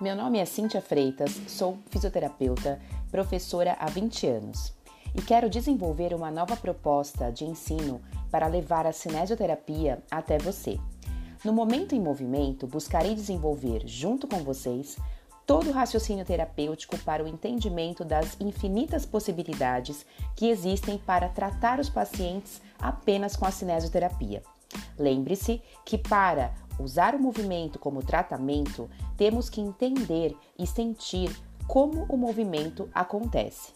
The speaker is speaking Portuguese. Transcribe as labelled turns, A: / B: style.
A: Meu nome é Cíntia Freitas, sou fisioterapeuta, professora há 20 anos e quero desenvolver uma nova proposta de ensino para levar a cinesioterapia até você. No Momento em Movimento, buscarei desenvolver, junto com vocês, todo o raciocínio terapêutico para o entendimento das infinitas possibilidades que existem para tratar os pacientes apenas com a cinesioterapia. Lembre-se que para usar o movimento como tratamento, temos que entender e sentir como o movimento acontece.